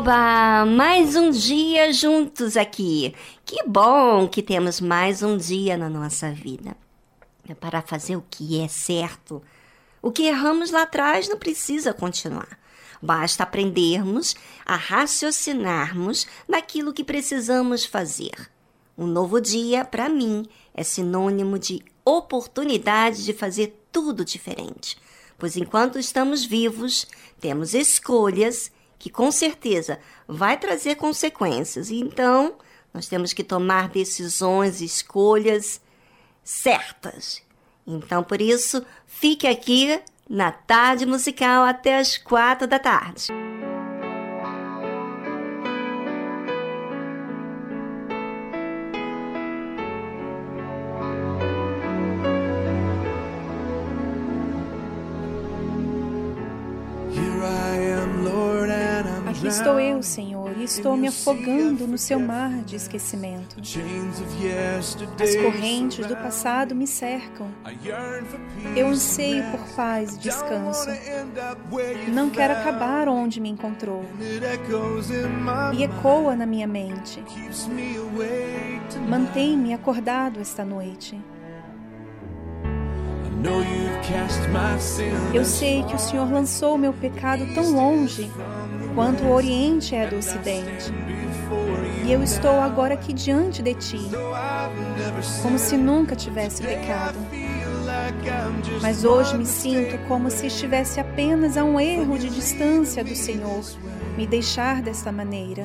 Oba! Mais um dia juntos aqui. Que bom que temos mais um dia na nossa vida. É para fazer o que é certo. O que erramos lá atrás não precisa continuar. Basta aprendermos a raciocinarmos naquilo que precisamos fazer. Um novo dia, para mim, é sinônimo de oportunidade de fazer tudo diferente. Pois enquanto estamos vivos, temos escolhas que com certeza vai trazer consequências. Então, nós temos que tomar decisões, escolhas certas. Então, por isso, fique aqui na tarde musical até as quatro da tarde. Estou eu, Senhor, e estou me afogando no seu mar de esquecimento. As correntes do passado me cercam. Eu anseio por paz e descanso. Não quero acabar onde me encontrou. E ecoa na minha mente. Mantém-me acordado esta noite. Eu sei que o Senhor lançou meu pecado tão longe quanto o Oriente é do Ocidente. E eu estou agora aqui diante de ti, como se nunca tivesse pecado. Mas hoje me sinto como se estivesse apenas a um erro de distância do Senhor, me deixar desta maneira.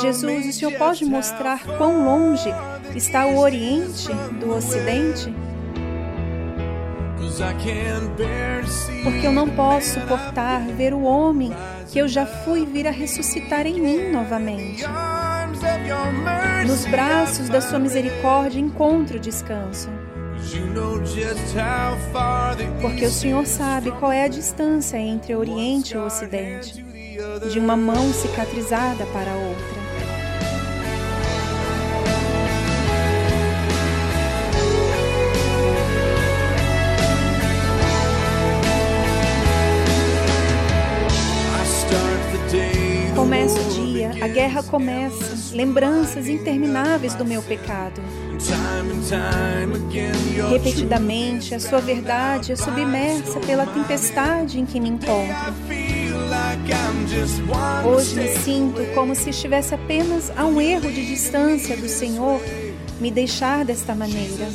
Jesus, o Senhor pode mostrar quão longe está o Oriente do Ocidente? Porque eu não posso suportar ver o homem que eu já fui vir a ressuscitar em mim novamente. Nos braços da sua misericórdia encontro descanso. Porque o Senhor sabe qual é a distância entre o Oriente e o Ocidente, de uma mão cicatrizada para a outra. Guerra começa, lembranças intermináveis do meu pecado. Repetidamente, a sua verdade é submersa pela tempestade em que me encontro. Hoje me sinto como se estivesse apenas a um erro de distância do Senhor me deixar desta maneira.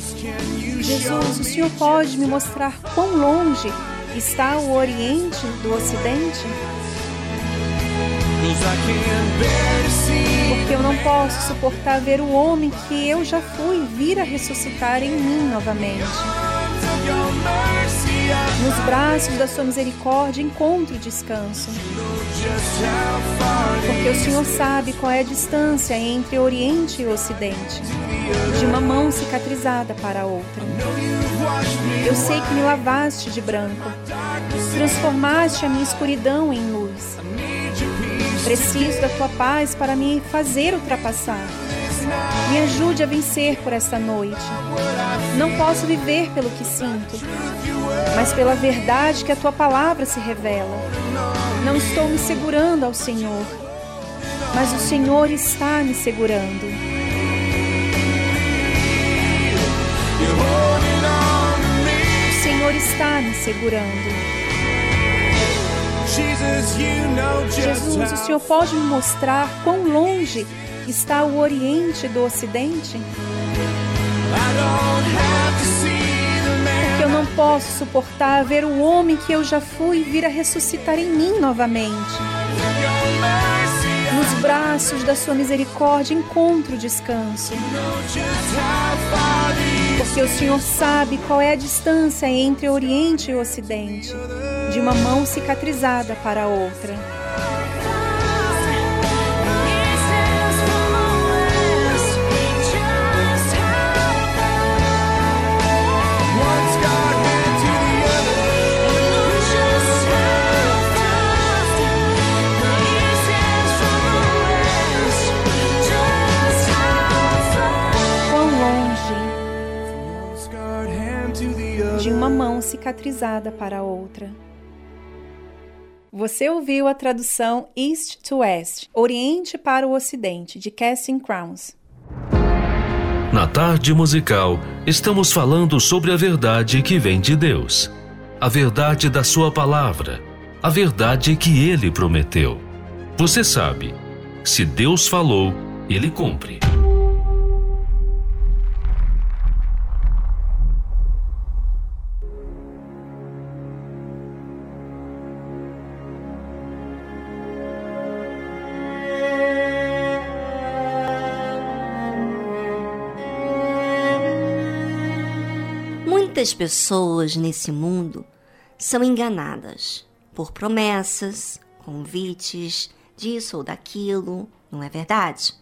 Jesus, o Senhor pode me mostrar quão longe está o Oriente do Ocidente? Porque eu não posso suportar ver o homem que eu já fui vir a ressuscitar em mim novamente. Nos braços da sua misericórdia encontro descanso. Porque o Senhor sabe qual é a distância entre Oriente e Ocidente, de uma mão cicatrizada para a outra. Eu sei que me lavaste de branco, transformaste a minha escuridão em luz. Preciso da tua paz para me fazer ultrapassar. Me ajude a vencer por esta noite. Não posso viver pelo que sinto, mas pela verdade que a tua palavra se revela. Não estou me segurando ao Senhor, mas o Senhor está me segurando. O Senhor está me segurando. Jesus, o Senhor pode me mostrar quão longe está o Oriente do Ocidente? Porque eu não posso suportar ver o homem que eu já fui vir a ressuscitar em mim novamente. Nos braços da Sua misericórdia encontro descanso. Porque o Senhor sabe qual é a distância entre Oriente e Ocidente de uma mão cicatrizada para a outra. Quão longe de uma mão cicatrizada para a outra. Você ouviu a tradução East to West, Oriente para o Ocidente, de Casting Crowns. Na tarde musical, estamos falando sobre a verdade que vem de Deus, a verdade da Sua palavra, a verdade que Ele prometeu. Você sabe, se Deus falou, Ele cumpre. Muitas pessoas nesse mundo são enganadas por promessas, convites, disso ou daquilo, não é verdade?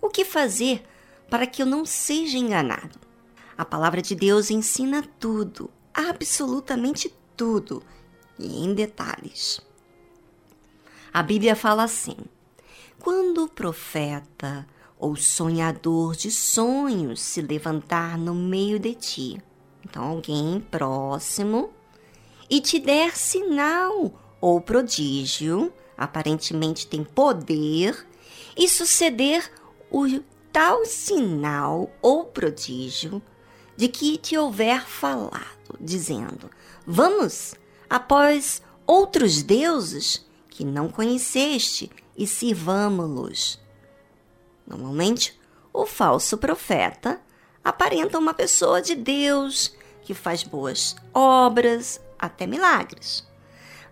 O que fazer para que eu não seja enganado? A palavra de Deus ensina tudo, absolutamente tudo, e em detalhes. A Bíblia fala assim: quando o profeta ou sonhador de sonhos se levantar no meio de ti, então alguém próximo, e te der sinal ou prodígio, aparentemente tem poder, e suceder o tal sinal ou prodígio de que te houver falado, dizendo: Vamos após outros deuses que não conheceste e sirvamo-los. Normalmente, o falso profeta aparenta uma pessoa de Deus que faz boas obras, até milagres.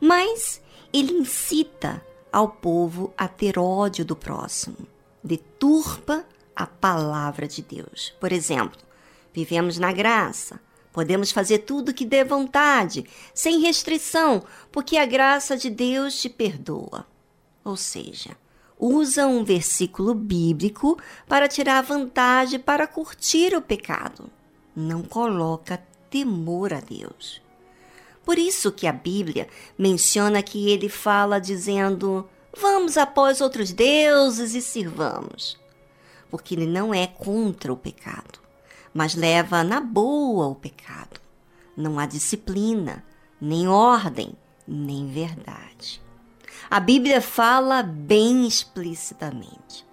Mas ele incita ao povo a ter ódio do próximo, deturpa a palavra de Deus. Por exemplo, vivemos na graça, podemos fazer tudo que dê vontade, sem restrição, porque a graça de Deus te perdoa. Ou seja, usa um versículo bíblico para tirar vantagem para curtir o pecado. Não coloca temor a Deus. Por isso que a Bíblia menciona que ele fala dizendo: "Vamos após outros deuses e sirvamos". Porque ele não é contra o pecado, mas leva na boa o pecado. Não há disciplina, nem ordem, nem verdade. A Bíblia fala bem explicitamente: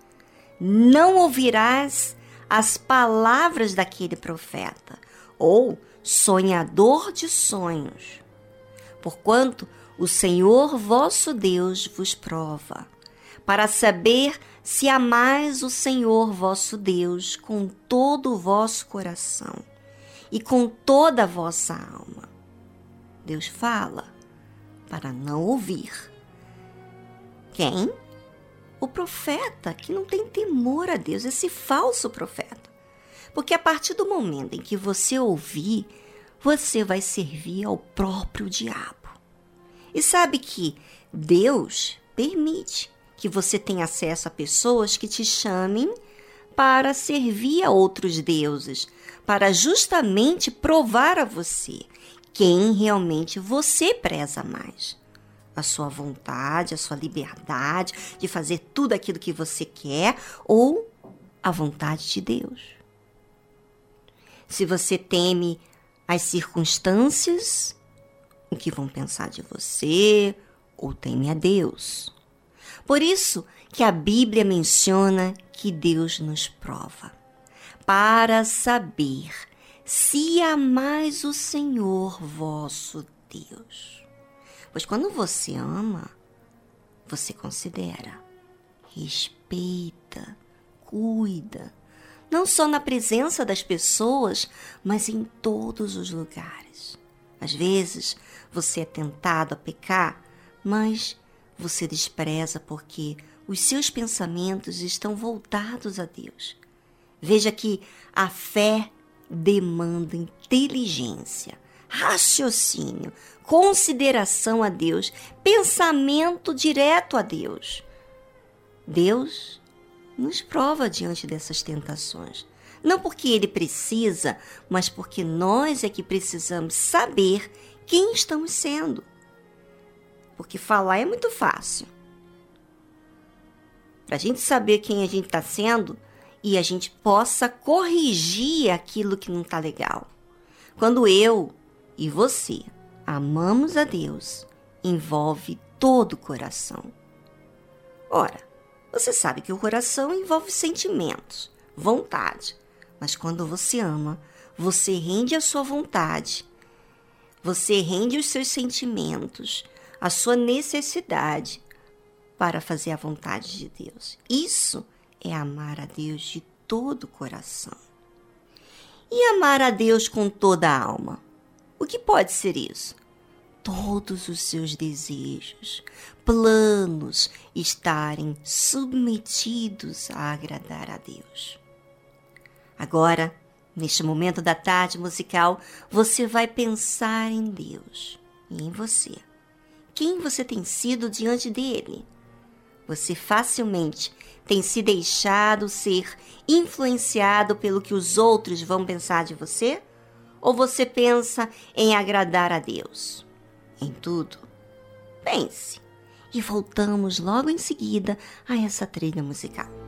Não ouvirás as palavras daquele profeta, ou sonhador de sonhos. Porquanto o Senhor vosso Deus vos prova, para saber se amais o Senhor vosso Deus com todo o vosso coração e com toda a vossa alma. Deus fala para não ouvir quem? O profeta que não tem temor a Deus, esse falso profeta. Porque a partir do momento em que você ouvir, você vai servir ao próprio diabo. E sabe que Deus permite que você tenha acesso a pessoas que te chamem para servir a outros deuses, para justamente provar a você quem realmente você preza mais a sua vontade, a sua liberdade de fazer tudo aquilo que você quer ou a vontade de Deus. Se você teme as circunstâncias, o que vão pensar de você, ou teme a Deus. Por isso que a Bíblia menciona que Deus nos prova, para saber se amais o Senhor vosso Deus. Pois quando você ama, você considera, respeita, cuida, não só na presença das pessoas, mas em todos os lugares. Às vezes você é tentado a pecar, mas você despreza porque os seus pensamentos estão voltados a Deus. Veja que a fé demanda inteligência, raciocínio, consideração a Deus, pensamento direto a Deus. Deus nos prova diante dessas tentações. Não porque ele precisa, mas porque nós é que precisamos saber quem estamos sendo. Porque falar é muito fácil. Para a gente saber quem a gente está sendo e a gente possa corrigir aquilo que não está legal. Quando eu e você amamos a Deus envolve todo o coração. Ora, você sabe que o coração envolve sentimentos, vontade, mas quando você ama, você rende a sua vontade, você rende os seus sentimentos, a sua necessidade para fazer a vontade de Deus. Isso é amar a Deus de todo o coração. E amar a Deus com toda a alma. O que pode ser isso? Todos os seus desejos, planos estarem submetidos a agradar a Deus. Agora, neste momento da tarde musical, você vai pensar em Deus e em você. Quem você tem sido diante dele? Você facilmente tem se deixado ser influenciado pelo que os outros vão pensar de você? Ou você pensa em agradar a Deus? Em tudo? Pense. E voltamos logo em seguida a essa trilha musical.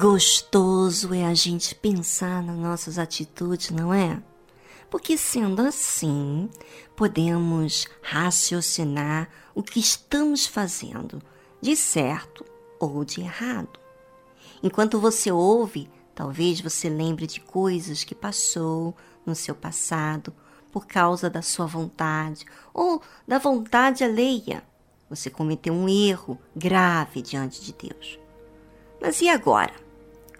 Gostoso é a gente pensar nas nossas atitudes, não é? Porque sendo assim, podemos raciocinar o que estamos fazendo, de certo ou de errado. Enquanto você ouve, talvez você lembre de coisas que passou no seu passado por causa da sua vontade ou da vontade alheia. Você cometeu um erro grave diante de Deus. Mas e agora?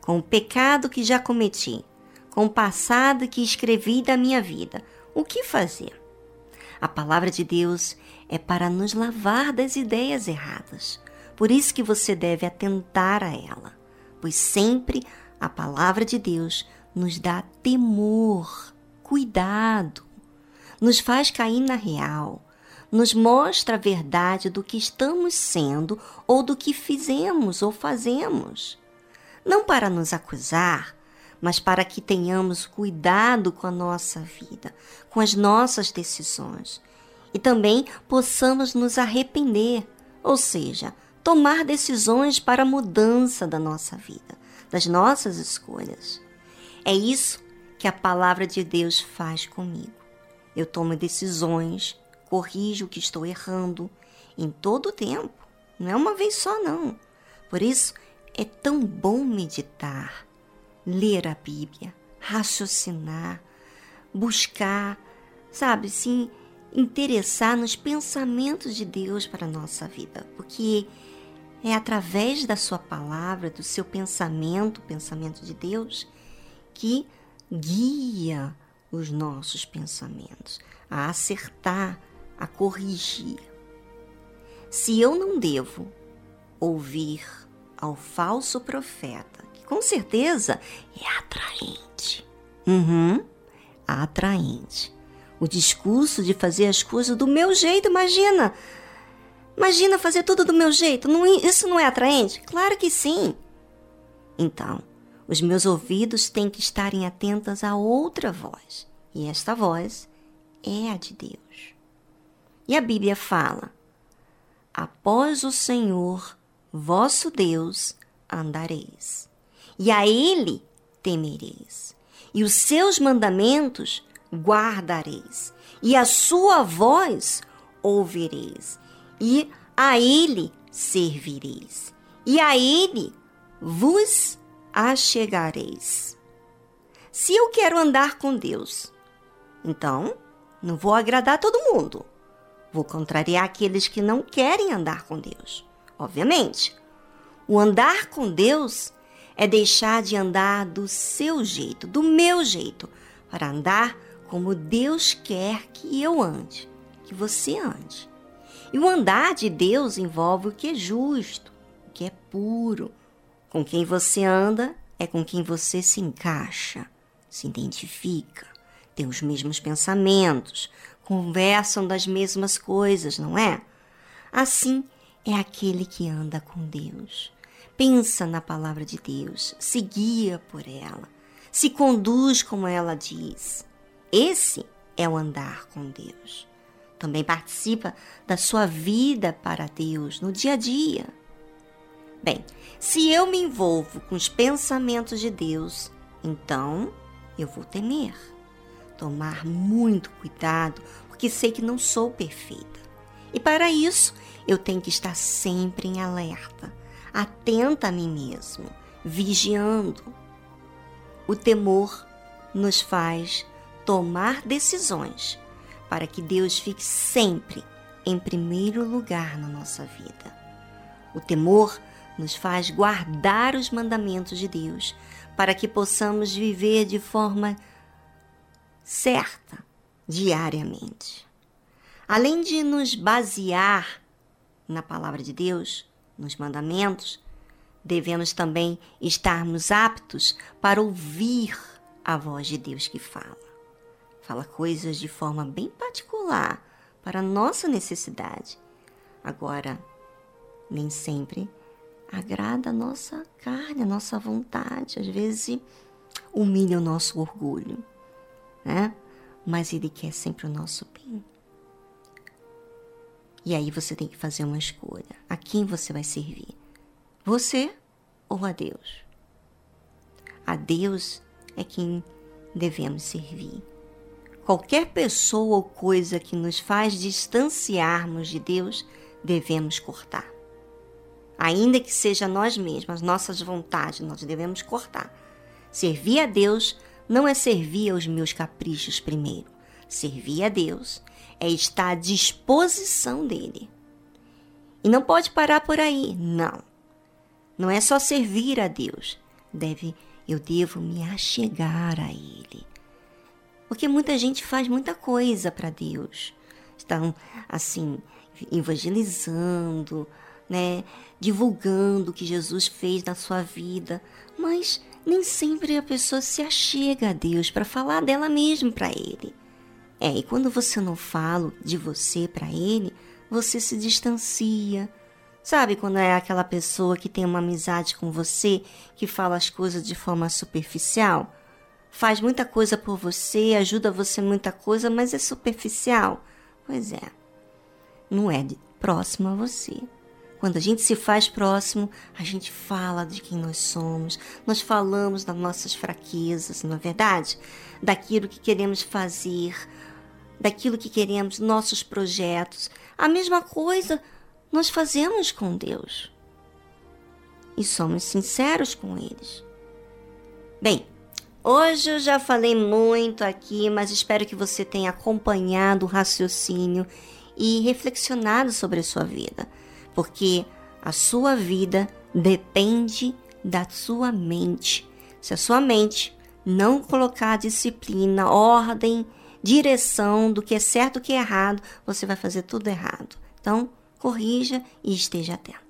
Com o pecado que já cometi, com o passado que escrevi da minha vida, o que fazer? A palavra de Deus é para nos lavar das ideias erradas. Por isso que você deve atentar a ela, pois sempre a palavra de Deus nos dá temor, cuidado, nos faz cair na real, nos mostra a verdade do que estamos sendo ou do que fizemos ou fazemos. Não para nos acusar, mas para que tenhamos cuidado com a nossa vida, com as nossas decisões e também possamos nos arrepender, ou seja, tomar decisões para a mudança da nossa vida, das nossas escolhas. É isso que a palavra de Deus faz comigo. Eu tomo decisões, corrijo o que estou errando em todo o tempo, não é uma vez só, não. Por isso, é tão bom meditar, ler a Bíblia, raciocinar, buscar, sabe, sim, interessar nos pensamentos de Deus para a nossa vida, porque é através da sua palavra, do seu pensamento, pensamento de Deus, que guia os nossos pensamentos a acertar, a corrigir. Se eu não devo ouvir ao falso profeta, que com certeza é atraente, uhum, atraente, o discurso de fazer as coisas do meu jeito, imagina. Imagina fazer tudo do meu jeito. Não, isso não é atraente? Claro que sim. Então, os meus ouvidos têm que estarem atentos a outra voz. E esta voz é a de Deus. E a Bíblia fala: Após o Senhor, vosso Deus, andareis, e a Ele temereis, e os seus mandamentos guardareis, e a sua voz ouvireis, e a ele servireis, e a ele vos achegareis. Se eu quero andar com Deus, então não vou agradar todo mundo. Vou contrariar aqueles que não querem andar com Deus. Obviamente, o andar com Deus é deixar de andar do seu jeito, do meu jeito, para andar como Deus quer que eu ande, que você ande. E o andar de Deus envolve o que é justo, o que é puro. Com quem você anda é com quem você se encaixa, se identifica, tem os mesmos pensamentos, conversam das mesmas coisas, não é? Assim é aquele que anda com Deus. Pensa na palavra de Deus, se guia por ela, se conduz como ela diz. Esse é o andar com Deus. Também participa da sua vida para Deus no dia a dia. Bem, se eu me envolvo com os pensamentos de Deus, então eu vou temer, tomar muito cuidado, porque sei que não sou perfeita. E para isso, eu tenho que estar sempre em alerta, atenta a mim mesmo, vigiando. O temor nos faz tomar decisões para que Deus fique sempre em primeiro lugar na nossa vida. O temor nos faz guardar os mandamentos de Deus para que possamos viver de forma certa diariamente. Além de nos basear na palavra de Deus, nos mandamentos, devemos também estarmos aptos para ouvir a voz de Deus que fala fala coisas de forma bem particular para nossa necessidade. Agora, nem sempre agrada a nossa carne, a nossa vontade. Às vezes humilha o nosso orgulho, né? Mas ele quer sempre o nosso bem. E aí você tem que fazer uma escolha. A quem você vai servir? Você ou a Deus? A Deus é quem devemos servir. Qualquer pessoa ou coisa que nos faz distanciarmos de Deus, devemos cortar. Ainda que seja nós mesmos, nossas vontades, nós devemos cortar. Servir a Deus não é servir aos meus caprichos primeiro. Servir a Deus é estar à disposição dele. E não pode parar por aí, não. Não é só servir a Deus. Deve, eu devo me achegar a ele. Porque muita gente faz muita coisa para Deus. Estão assim evangelizando, né, divulgando o que Jesus fez na sua vida, mas nem sempre a pessoa se achega a Deus para falar dela mesma para ele. É, e quando você não fala de você para ele, você se distancia. Sabe quando é aquela pessoa que tem uma amizade com você, que fala as coisas de forma superficial? Faz muita coisa por você, ajuda você muita coisa, mas é superficial? Pois é. Não é próximo a você. Quando a gente se faz próximo, a gente fala de quem nós somos, nós falamos das nossas fraquezas, não é verdade? Daquilo que queremos fazer, daquilo que queremos, nossos projetos. A mesma coisa nós fazemos com Deus. E somos sinceros com eles. Bem, hoje eu já falei muito aqui, mas espero que você tenha acompanhado o raciocínio e reflexionado sobre a sua vida porque a sua vida depende da sua mente. Se a sua mente não colocar disciplina, ordem, direção do que é certo e o que é errado, você vai fazer tudo errado. Então, corrija e esteja atento.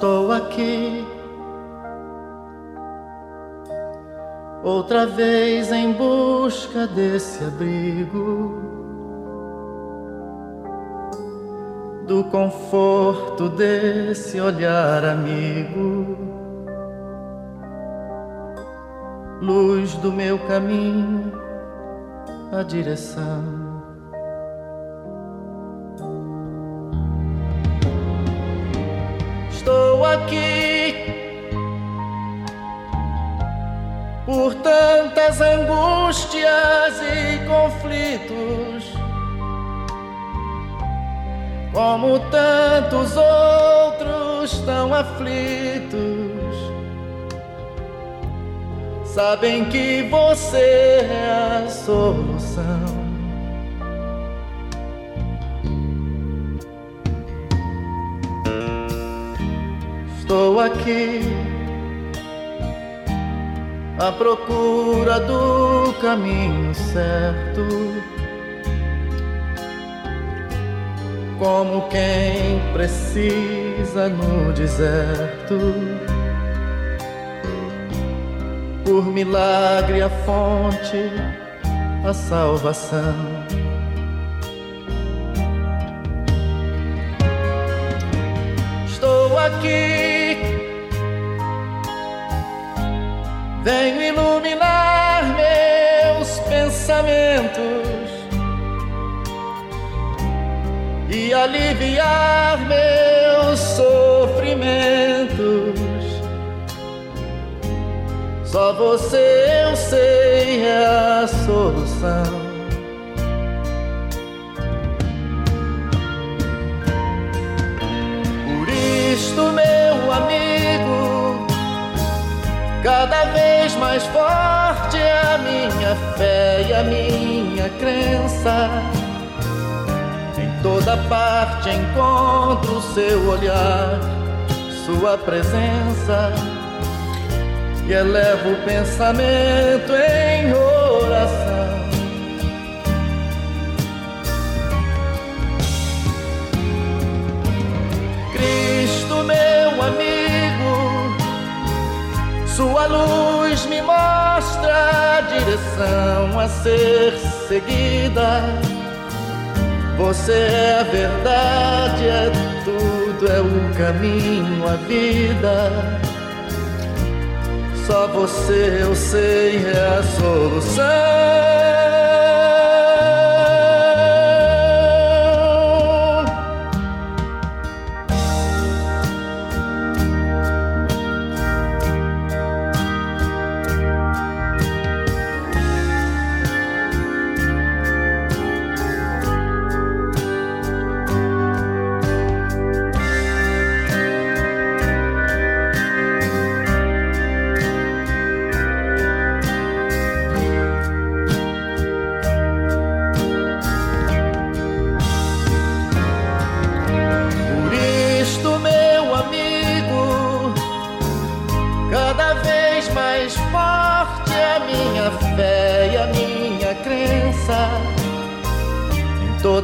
Estou aqui outra vez em busca desse abrigo, do conforto desse olhar amigo, luz do meu caminho, a direção. Tantas angústias e conflitos, como tantos outros tão aflitos, sabem que você é a solução. Estou aqui à procura do caminho certo. Como quem precisa no deserto, por milagre a fonte, a salvação. Estou aqui pensamentos e aliviar meus sofrimentos. Só você eu sei é a solução. Por isto, meu amigo Cada vez mais forte é a minha fé minha crença. Em toda parte encontro seu olhar, sua presença. E elevo o pensamento em oração. Cristo, meu amigo sua luz direção a ser seguida. Você é a verdade, é tudo, é o caminho, a vida. Só você eu sei é a solução.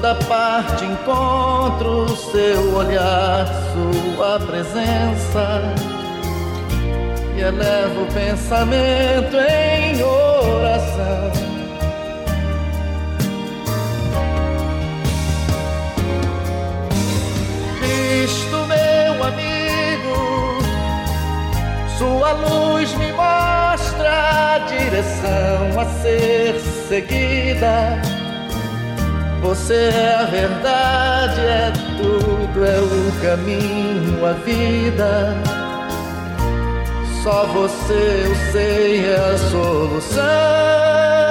Toda parte encontro seu olhar, sua presença e elevo o pensamento em oração. Cristo, meu amigo, sua luz me mostra a direção a ser seguida você é a verdade, é tudo, é o caminho, a vida. Só você eu sei é a solução.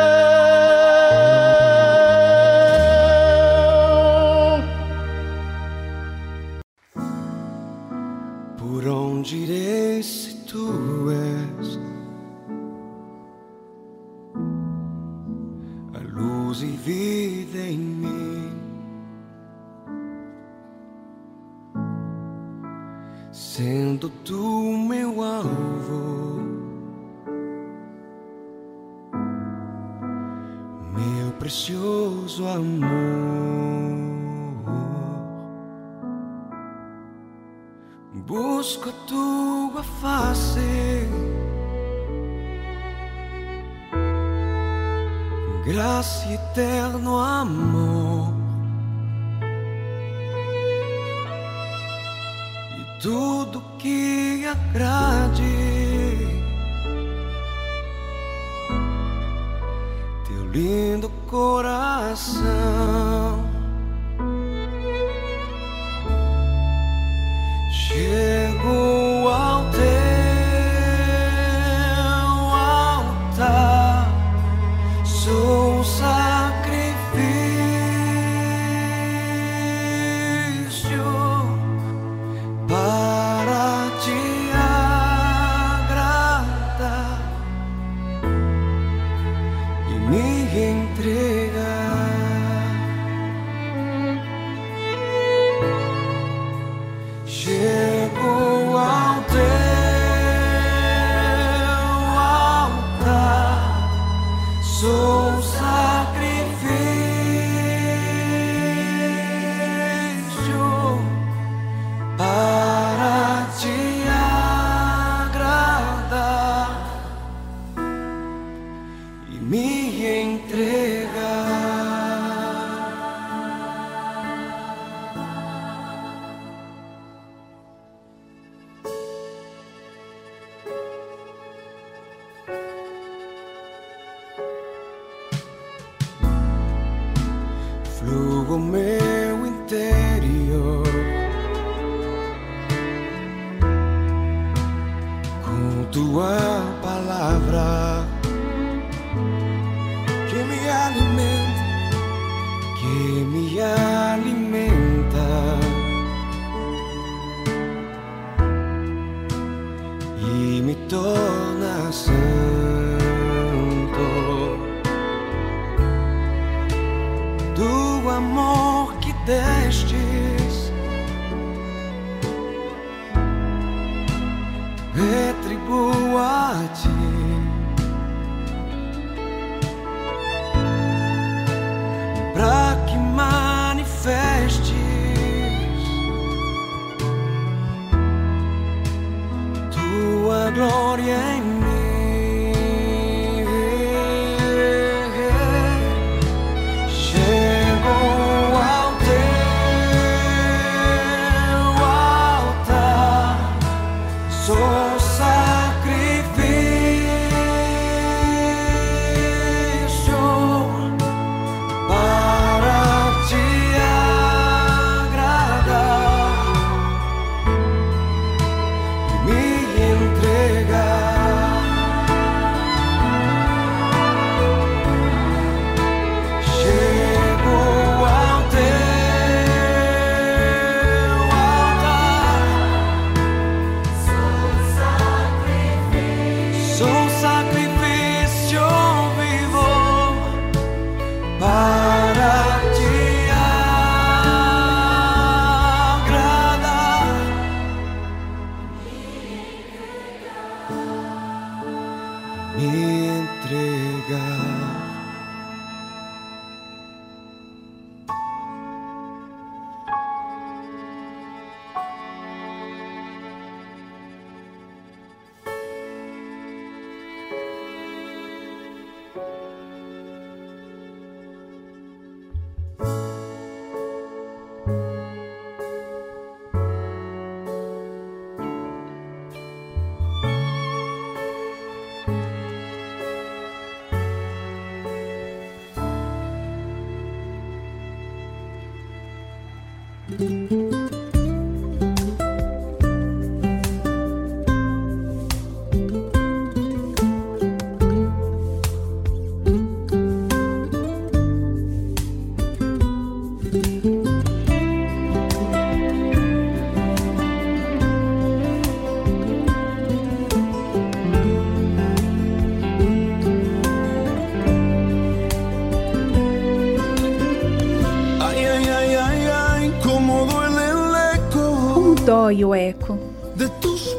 e o eco. De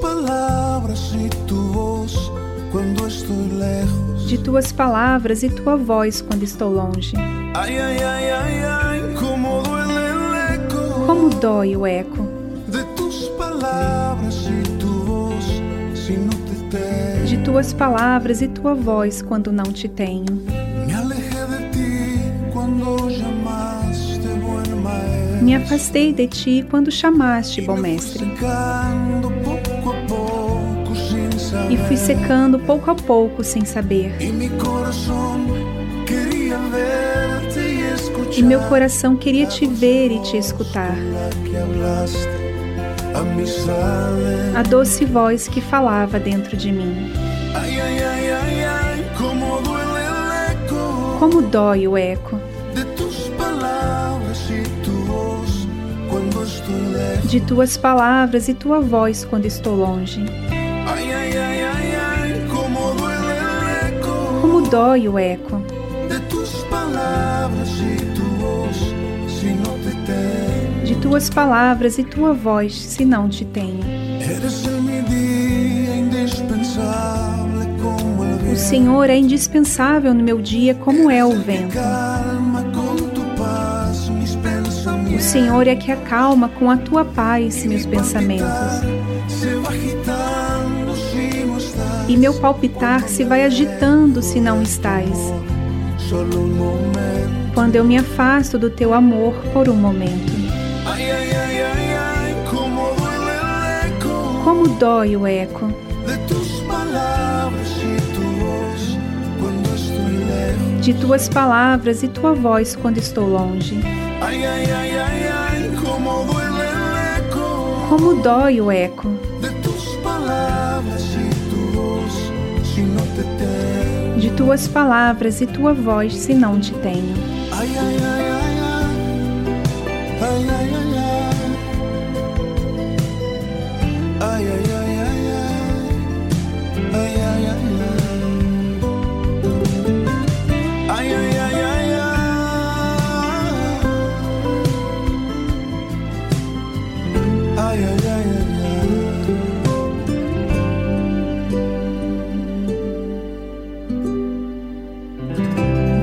palavras e tu voz quando estou lejos. De tuas palavras e tua voz quando estou longe. Ai, ai, ai, ai, ai, como duele o eco. Como dói o eco. De palavras e tu voz se não te tenho. De tuas palavras e tua voz quando não te tenho. me afastei de ti quando chamaste, bom mestre. E fui secando pouco a pouco sem saber. E meu coração queria te ver e te escutar. A doce voz que falava dentro de mim. Como dói o eco. De tuas palavras e tua voz quando estou longe. Ay, cómo duele el eco Como dói o eco de tus palabras y tu voz si no te tengo. de tuas palavras e tua voz se não te tenho. Como O. Senhor é indispensável no meu dia, como é o vento. Senhor é que acalma com a tua paz meus pensamentos. E meu palpitar se vai agitando se não estás. Quando eu me afasto do teu amor por um momento. Como dói o eco de tuas palavras e tua voz quando estou longe. Ai, ai, ai, como dói o eco. De tuas palavras e tua voz, se não te tenho. Ai, ai, ai,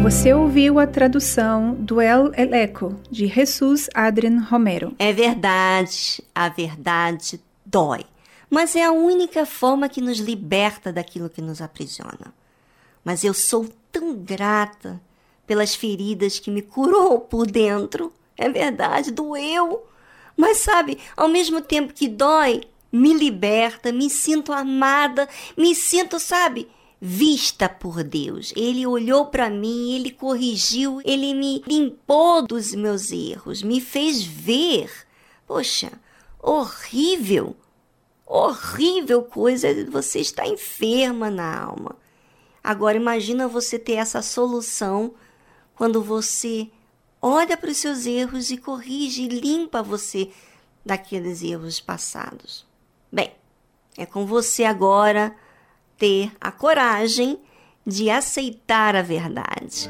Você ouviu a tradução do El Eleco de Jesus Adrian Romero. É verdade, a verdade dói. Mas é a única forma que nos liberta daquilo que nos aprisiona. Mas eu sou tão grata pelas feridas que me curou por dentro. É verdade, doeu. Mas sabe, ao mesmo tempo que dói, me liberta, me sinto amada, me sinto, sabe, vista por Deus. Ele olhou para mim, ele corrigiu, ele me limpou dos meus erros, me fez ver. Poxa, horrível, horrível coisa você estar enferma na alma. Agora imagina você ter essa solução quando você olha para os seus erros e corrige e limpa você daqueles erros passados. Bem, é com você agora ter a coragem de aceitar a verdade.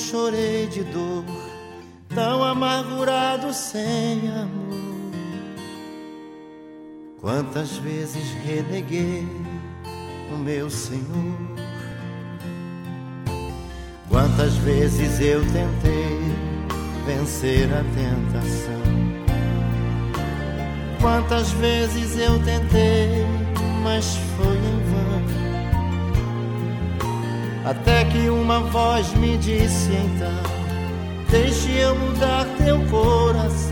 Chorei de dor, tão amargurado sem amor, quantas vezes reneguei o meu Senhor Quantas vezes eu tentei vencer a tentação? Quantas vezes eu tentei, mas foi Até que uma voz me disse então: Deixe eu mudar teu coração.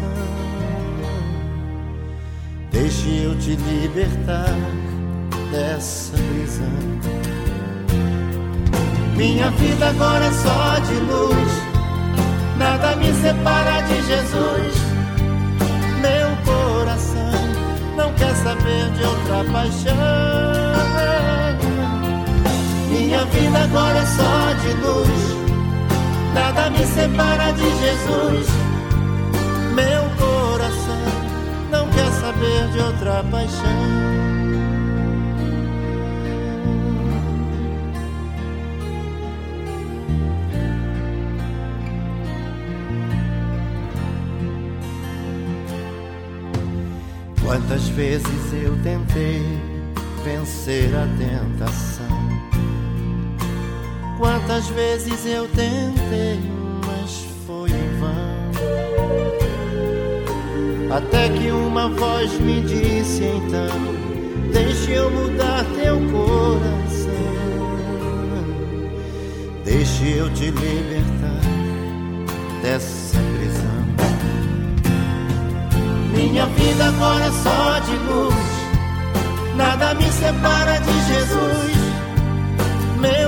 Deixe eu te libertar dessa prisão. Minha vida agora é só de luz, nada me separa de Jesus. Meu coração não quer saber de outra paixão vida agora é só de luz. Nada me separa de Jesus. Meu coração não quer saber de outra paixão. Quantas vezes eu tentei vencer a tentação Quantas vezes eu tentei, mas foi em vão. Até que uma voz me disse então: Deixe eu mudar teu coração. Deixe eu te libertar dessa prisão. Minha vida agora é só de luz. Nada me separa de Jesus. Meu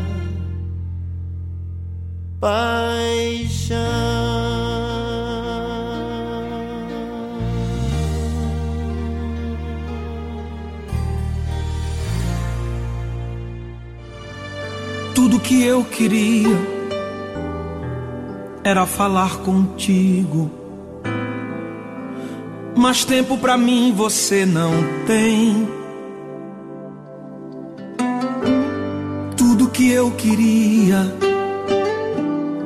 paixão. Tudo que eu queria era falar contigo. Mas tempo pra mim você não tem. Tudo que eu queria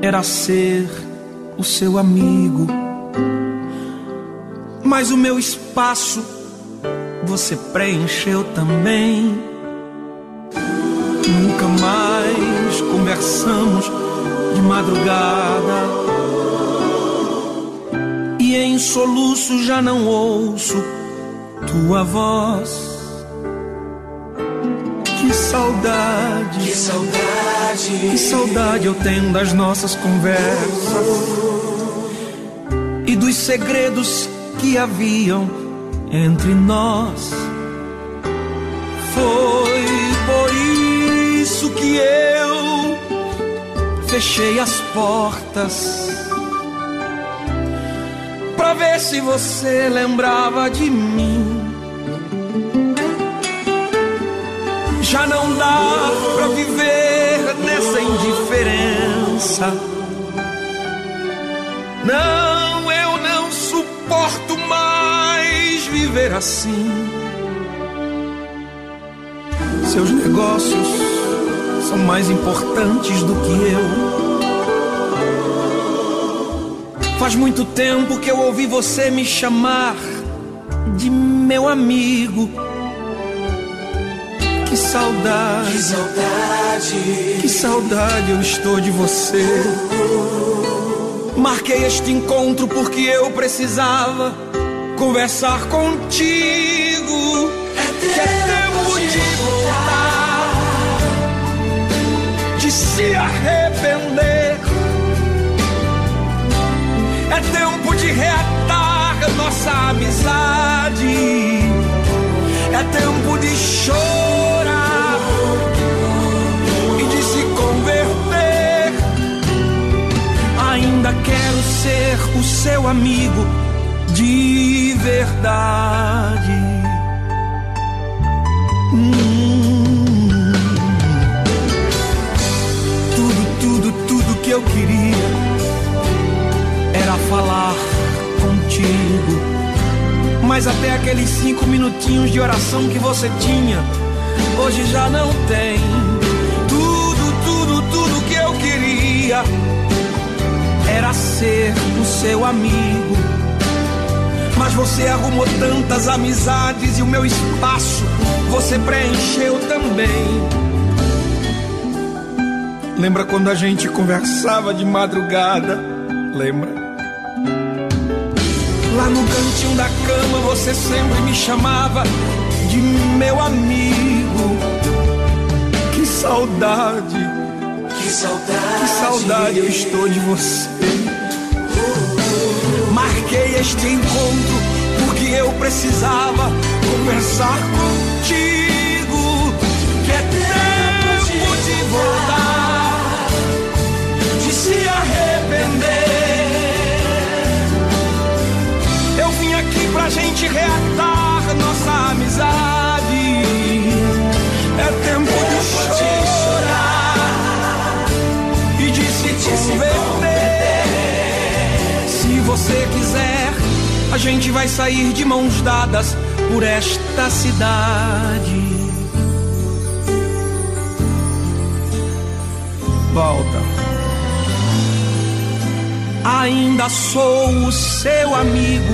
era ser o seu amigo. Mas o meu espaço você preencheu também. Nunca mais conversamos de madrugada. E em soluço já não ouço tua voz. Que saudade, que saudade, que saudade eu tenho das nossas conversas e dos segredos que haviam entre nós. Foi por isso que eu fechei as portas pra ver se você lembrava de mim. Já não dá pra viver nessa indiferença. Não, eu não suporto mais viver assim. Seus negócios são mais importantes do que eu. Faz muito tempo que eu ouvi você me chamar de meu amigo. Que saudade, que saudade, que saudade eu estou de você. Marquei este encontro porque eu precisava conversar contigo. Que é tempo de voltar, de se arrepender. É tempo de reatar nossa amizade. É tempo de chorar e de se converter. Ainda quero ser o seu amigo de verdade. Hum. Tudo, tudo, tudo que eu queria era falar contigo. Mas até aqueles cinco minutinhos de oração que você tinha, hoje já não tem. Tudo, tudo, tudo que eu queria era ser o seu amigo. Mas você arrumou tantas amizades e o meu espaço você preencheu também. Lembra quando a gente conversava de madrugada? Lembra? Lá no cantinho da cama você sempre me chamava saudade, meu amigo. Que saudade. Que saudade. Que saudade eu estou de você. Marquei este encontro porque eu precisava conversar contigo. Que é tempo de voltar, de se arrepender. Eu vim aqui pra gente reatar amizade. É tempo de chorar e de se. Se você quiser, a gente vai sair de mãos dadas por esta cidade. Volta. Ainda sou o seu amigo,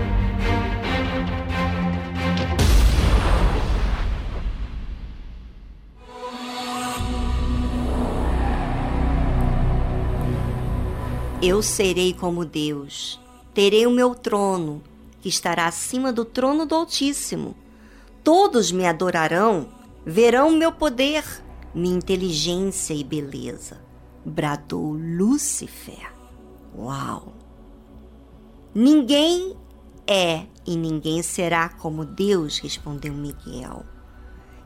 Eu serei como Deus, terei o meu trono, que estará acima do trono do Altíssimo. Todos me adorarão, verão meu poder, minha inteligência e beleza. Bradou Lúcifer. Uau! Ninguém é e ninguém será como Deus, respondeu Miguel,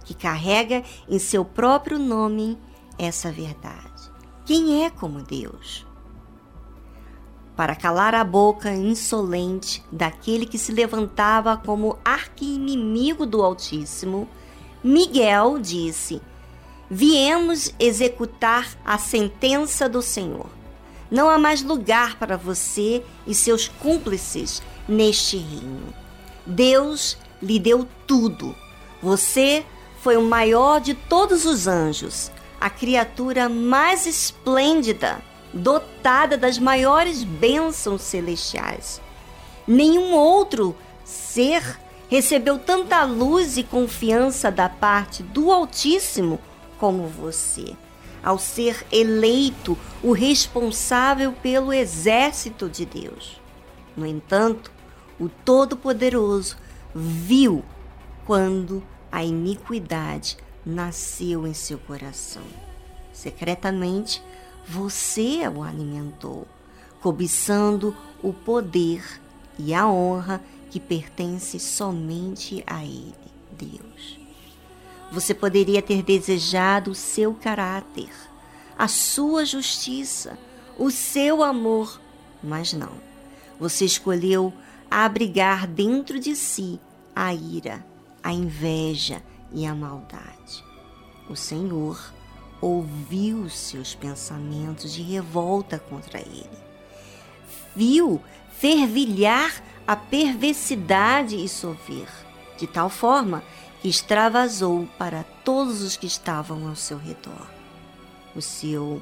que carrega em seu próprio nome essa verdade. Quem é como Deus? Para calar a boca insolente daquele que se levantava como arqui-inimigo do Altíssimo, Miguel disse: Viemos executar a sentença do Senhor. Não há mais lugar para você e seus cúmplices neste reino. Deus lhe deu tudo. Você foi o maior de todos os anjos, a criatura mais esplêndida, dotada das maiores bênçãos celestiais. Nenhum outro ser recebeu tanta luz e confiança da parte do Altíssimo como você ao ser eleito o responsável pelo exército de Deus. No entanto, o Todo-Poderoso viu quando a iniquidade nasceu em seu coração. Secretamente, você o alimentou, cobiçando o poder e a honra que pertence somente a Ele, Deus. Você poderia ter desejado o seu caráter, a sua justiça, o seu amor, mas não. Você escolheu abrigar dentro de si a ira, a inveja e a maldade. O Senhor ouviu seus pensamentos de revolta contra ele. Viu fervilhar a perversidade e sover, de tal forma que extravasou para todos os que estavam ao seu redor. O seu,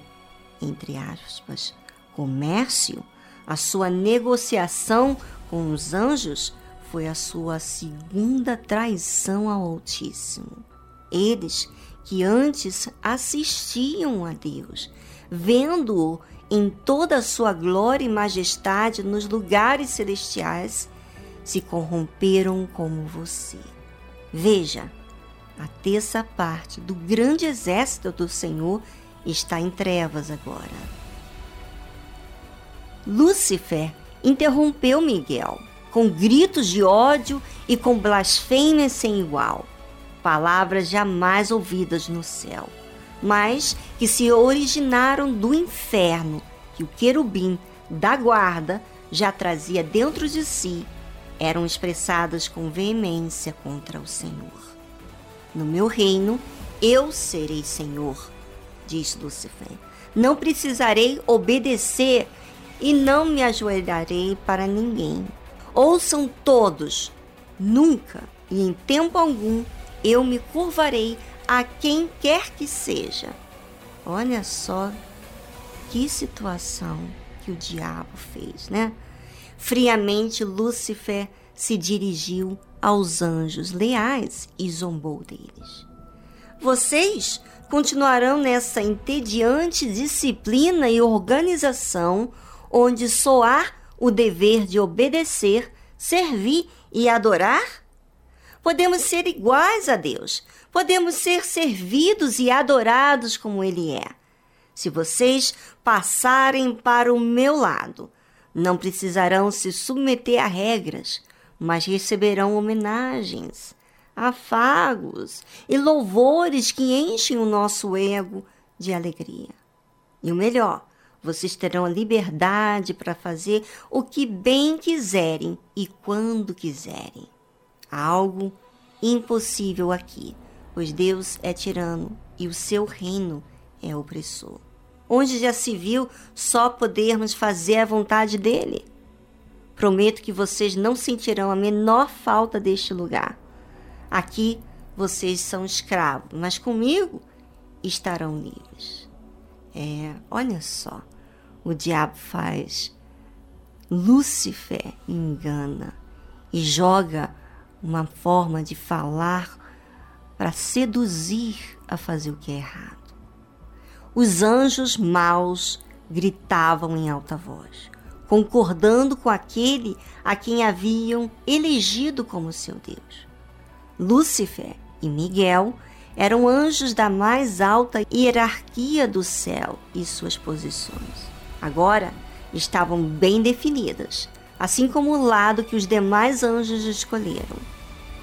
entre aspas, comércio, a sua negociação com os anjos foi a sua segunda traição ao Altíssimo. Eles que antes assistiam a Deus, vendo-o em toda a sua glória e majestade nos lugares celestiais, se corromperam como você. Veja, a terça parte do grande exército do Senhor está em trevas agora. Lúcifer interrompeu Miguel com gritos de ódio e com blasfêmias sem igual, palavras jamais ouvidas no céu, mas que se originaram do inferno que o querubim da guarda já trazia dentro de si eram expressadas com veemência contra o Senhor. No meu reino, eu serei Senhor, diz Lúcifer. Não precisarei obedecer e não me ajoelharei para ninguém. Ouçam todos, nunca e em tempo algum eu me curvarei a quem quer que seja. Olha só que situação que o diabo fez, né? Friamente, Lúcifer se dirigiu aos anjos leais e zombou deles. Vocês continuarão nessa entediante disciplina e organização onde soar o dever de obedecer, servir e adorar? Podemos ser iguais a Deus, podemos ser servidos e adorados como Ele é. Se vocês passarem para o meu lado, não precisarão se submeter a regras, mas receberão homenagens, afagos e louvores que enchem o nosso ego de alegria. E o melhor, vocês terão a liberdade para fazer o que bem quiserem e quando quiserem. Há algo impossível aqui, pois Deus é tirano e o seu reino é opressor. Onde já se viu só podermos fazer a vontade dele? Prometo que vocês não sentirão a menor falta deste lugar. Aqui vocês são escravos, mas comigo estarão livres. É, olha só, o diabo faz. Lúcifer engana e joga uma forma de falar para seduzir a fazer o que é errado. Os anjos maus gritavam em alta voz concordando com aquele a quem haviam elegido como seu Deus. Lúcifer e Miguel eram anjos da mais alta hierarquia do céu e suas posições. Agora estavam bem definidas, assim como o lado que os demais anjos escolheram.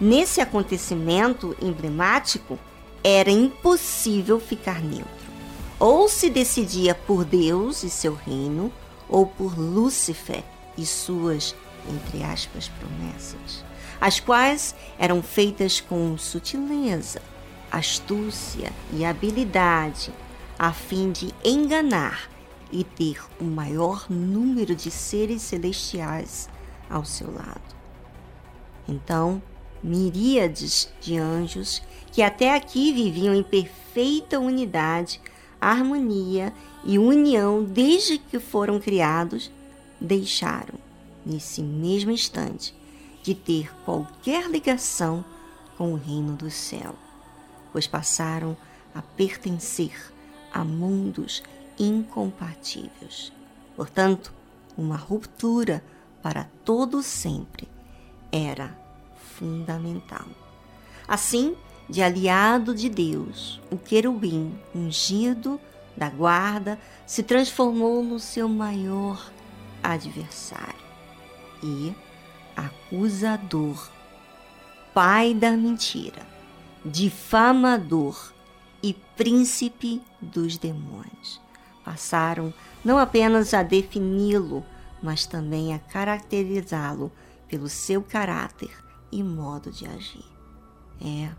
Nesse acontecimento emblemático, era impossível ficar neutro. Ou se decidia por Deus e seu reino, ou por Lúcifer e suas, entre aspas, promessas, as quais eram feitas com sutileza, astúcia e habilidade, a fim de enganar e ter o maior número de seres celestiais ao seu lado. Então, miríades de anjos que até aqui viviam em perfeita unidade, harmonia e união desde que foram criados, deixaram, nesse mesmo instante, de ter qualquer ligação com o reino do céu, pois passaram a pertencer a mundos incompatíveis. Portanto, uma ruptura para todo sempre era fundamental. Assim, de aliado de Deus, o querubim ungido da guarda se transformou no seu maior adversário e acusador, pai da mentira, difamador e príncipe dos demônios. Passaram não apenas a defini-lo, mas também a caracterizá-lo pelo seu caráter e modo de agir. É,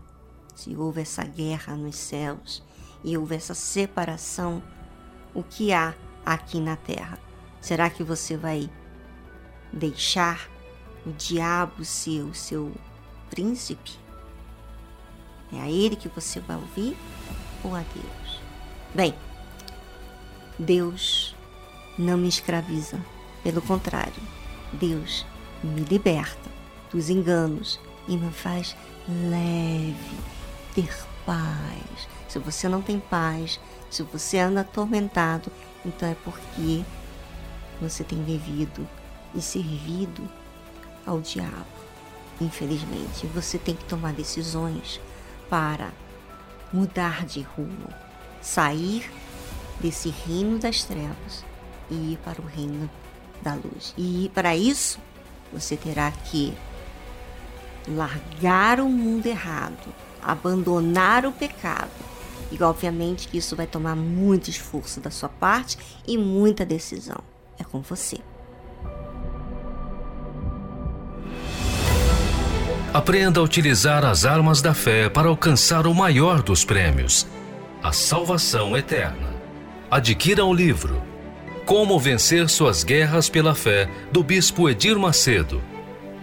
se houve essa guerra nos céus, e houve essa separação, o que há aqui na terra? Será que você vai deixar o diabo ser o seu príncipe? É a ele que você vai ouvir ou a Deus? Bem, Deus não me escraviza, pelo contrário, Deus me liberta dos enganos e me faz leve, ter paz, se você não tem paz, se você anda atormentado, então é porque você tem vivido e servido ao diabo. Infelizmente, você tem que tomar decisões para mudar de rumo, sair desse reino das trevas e ir para o reino da luz. E para isso, você terá que largar o mundo errado, abandonar o pecado e obviamente que isso vai tomar muito esforço da sua parte e muita decisão. É com você. Aprenda a utilizar as armas da fé para alcançar o maior dos prêmios, a salvação eterna. Adquira o livro Como Vencer Suas Guerras pela Fé, do Bispo Edir Macedo.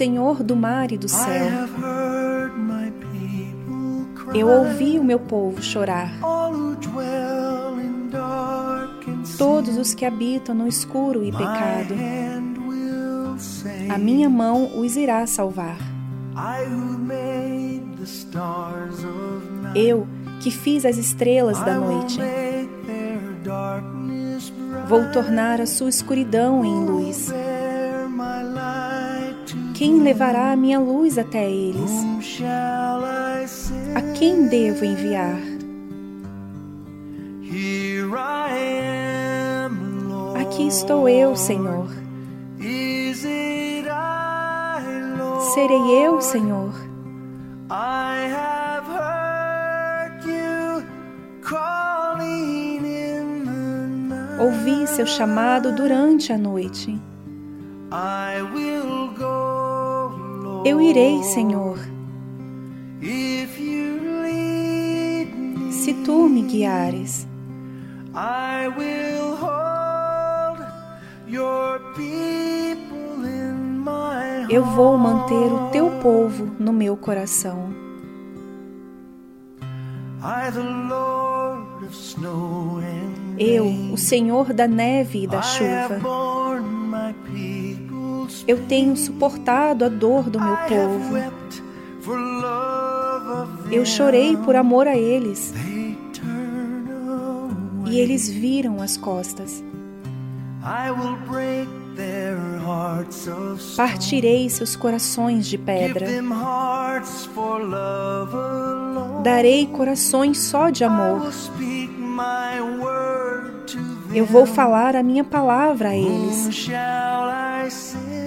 Senhor do mar e do céu. Eu ouvi o meu povo chorar. Todos os que habitam no escuro e pecado. A minha mão os irá salvar. Eu, que fiz as estrelas da noite. Vou tornar a sua escuridão em luz. Quem levará a minha luz até eles? A quem devo enviar? Aqui estou eu, Senhor. Serei eu, Senhor. Ouvi seu chamado durante a noite. Eu irei, Senhor. Se tu me guiares. Eu vou manter o teu povo no meu coração. Eu, o Senhor da neve e da chuva, eu tenho suportado a dor do meu povo. Eu chorei por amor a eles e eles viram as costas. Partirei seus corações de pedra. Darei corações só de amor. Eu vou falar a minha palavra a eles.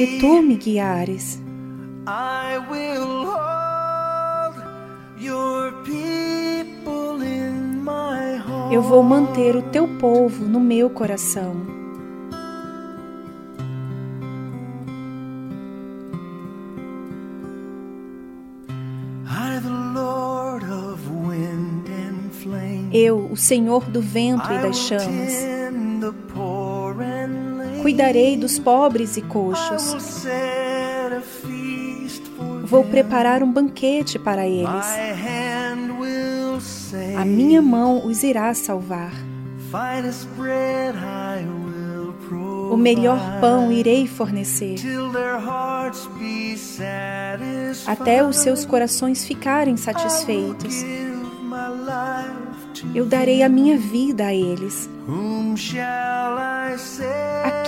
se tu me guiares. Eu vou manter o teu povo no meu coração. Eu, o Senhor do vento e das chamas, cuidarei dos pobres e coxos. Vou preparar um banquete para eles. A minha mão os irá salvar. O melhor pão irei fornecer, até os seus corações ficarem satisfeitos. Eu darei a minha vida a eles. A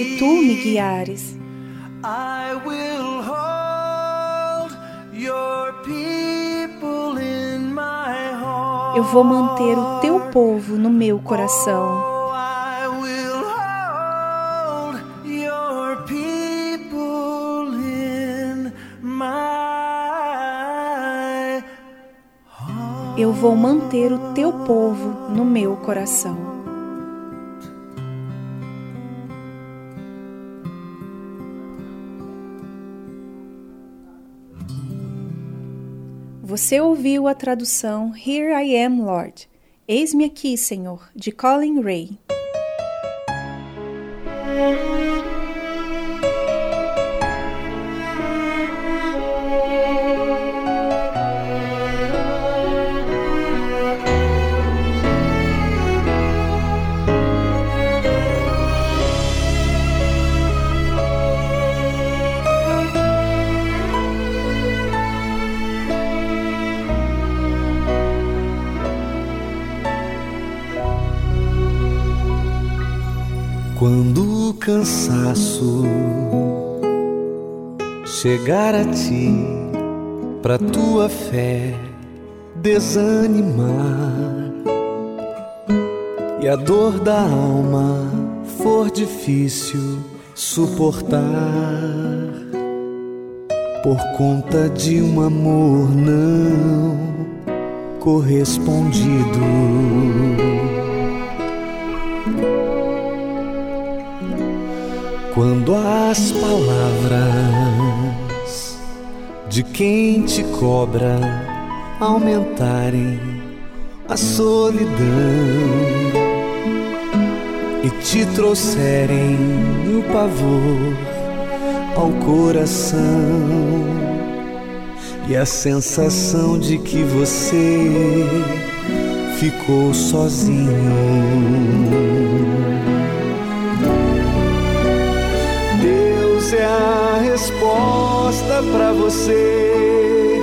se tu me guiares. I will hold your people in my heart. Eu vou manter o teu povo no meu coração. Oh, I will hold your people in my Eu vou manter o teu povo no meu coração. Você ouviu a tradução Here I Am, Lord. Eis-me aqui, Senhor, de Colin Ray. Quando o cansaço chegar a ti, pra tua fé desanimar, e a dor da alma for difícil suportar, por conta de um amor não correspondido. Quando as palavras de quem te cobra aumentarem a solidão e te trouxerem o pavor ao coração e a sensação de que você ficou sozinho. A resposta para você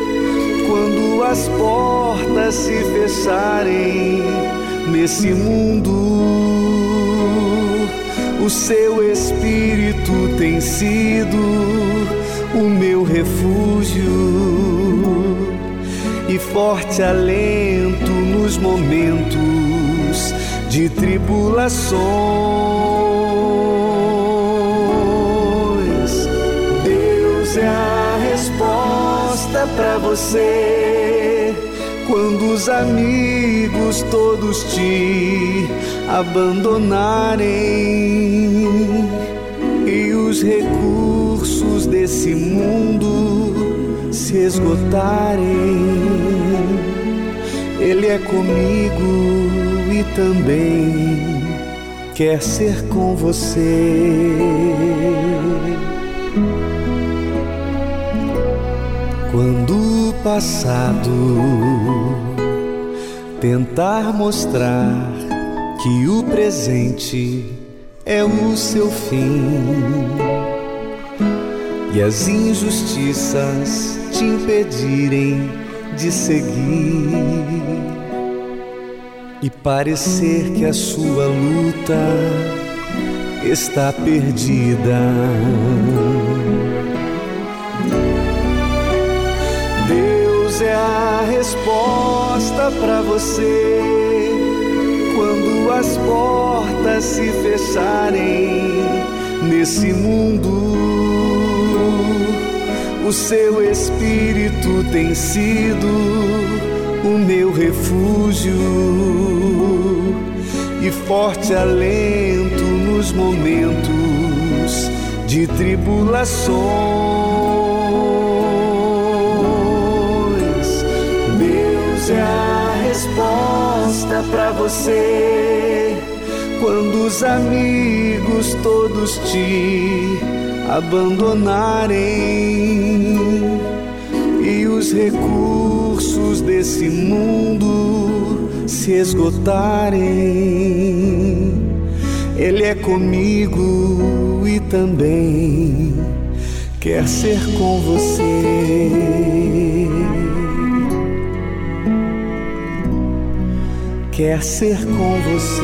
quando as portas se fecharem nesse mundo. O seu espírito tem sido o meu refúgio e forte alento nos momentos de tribulações. Para você quando os amigos todos te abandonarem e os recursos desse mundo se esgotarem. Ele é comigo e também quer ser com você. Quando o passado tentar mostrar que o presente é o seu fim e as injustiças te impedirem de seguir e parecer que a sua luta está perdida. A resposta para você quando as portas se fecharem nesse mundo. O seu espírito tem sido o meu refúgio e forte alento nos momentos de tribulações. Resposta para você quando os amigos todos te abandonarem e os recursos desse mundo se esgotarem. Ele é comigo e também quer ser com você. Quer ser com você.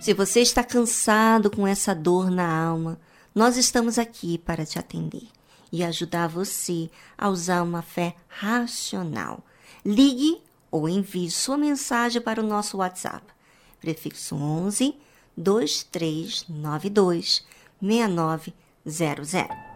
Se você está cansado com essa dor na alma, nós estamos aqui para te atender e ajudar você a usar uma fé racional. Ligue ou envie sua mensagem para o nosso WhatsApp, prefixo 11 2392 6900.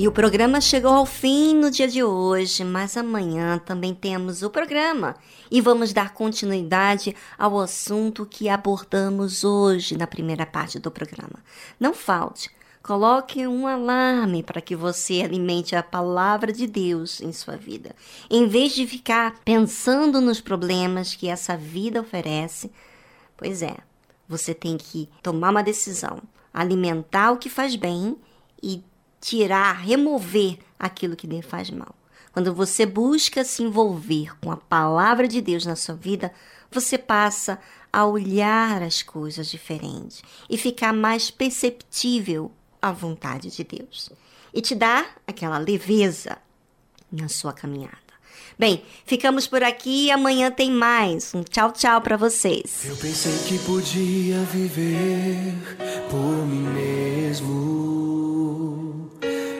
E o programa chegou ao fim no dia de hoje, mas amanhã também temos o programa e vamos dar continuidade ao assunto que abordamos hoje na primeira parte do programa. Não falte, coloque um alarme para que você alimente a palavra de Deus em sua vida. Em vez de ficar pensando nos problemas que essa vida oferece, pois é, você tem que tomar uma decisão, alimentar o que faz bem e tirar, remover aquilo que lhe faz mal. Quando você busca se envolver com a palavra de Deus na sua vida, você passa a olhar as coisas diferentes e ficar mais perceptível à vontade de Deus. E te dá aquela leveza na sua caminhada. Bem, ficamos por aqui amanhã tem mais. Um tchau, tchau para vocês. Eu pensei que podia viver por mim mesmo.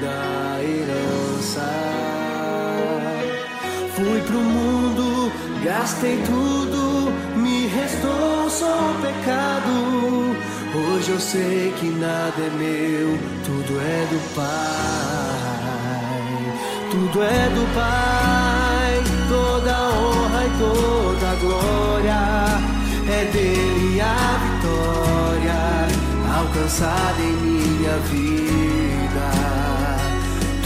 da herança. Fui pro mundo, gastei tudo, me restou só o pecado. Hoje eu sei que nada é meu, tudo é do Pai, tudo é do Pai, toda honra e toda glória é dele a vitória alcançada em minha vida.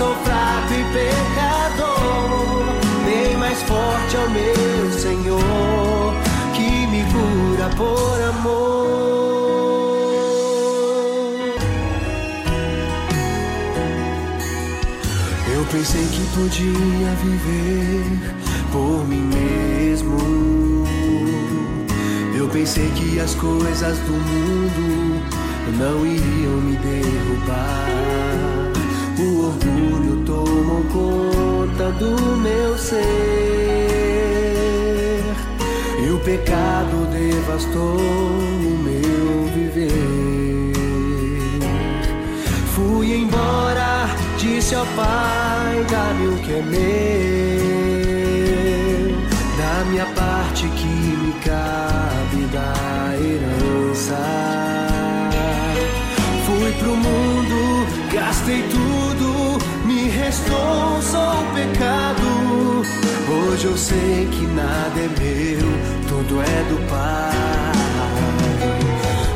sou fraco e pecador, bem mais forte é o meu Senhor que me cura por amor. Eu pensei que podia viver por mim mesmo. Eu pensei que as coisas do mundo não iriam me derrubar. Tomou conta do meu ser. E o pecado devastou o meu viver. Fui embora, disse ao Pai: dá-me o que é meu, da minha parte que me cabe da herança. Fui pro mundo, gastei tudo, restou só pecado. Hoje eu sei que nada é meu, tudo é do Pai.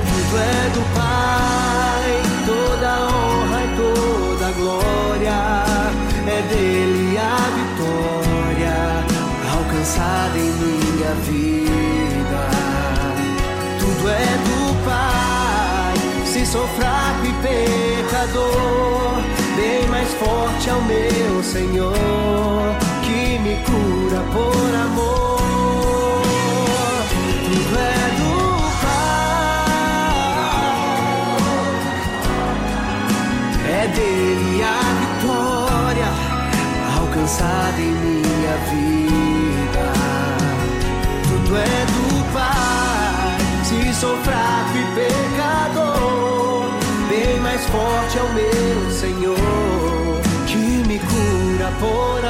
Tudo é do Pai, toda honra e toda glória é dele a vitória alcançada em minha vida. Tudo é do Pai, se sou fraco e pecador, forte é o meu Senhor que me cura por amor. Tudo é do Pai, é dele a vitória alcançada em minha vida. Tudo é do Pai, se sou fraco e pecador, bem mais forte é o meu Senhor for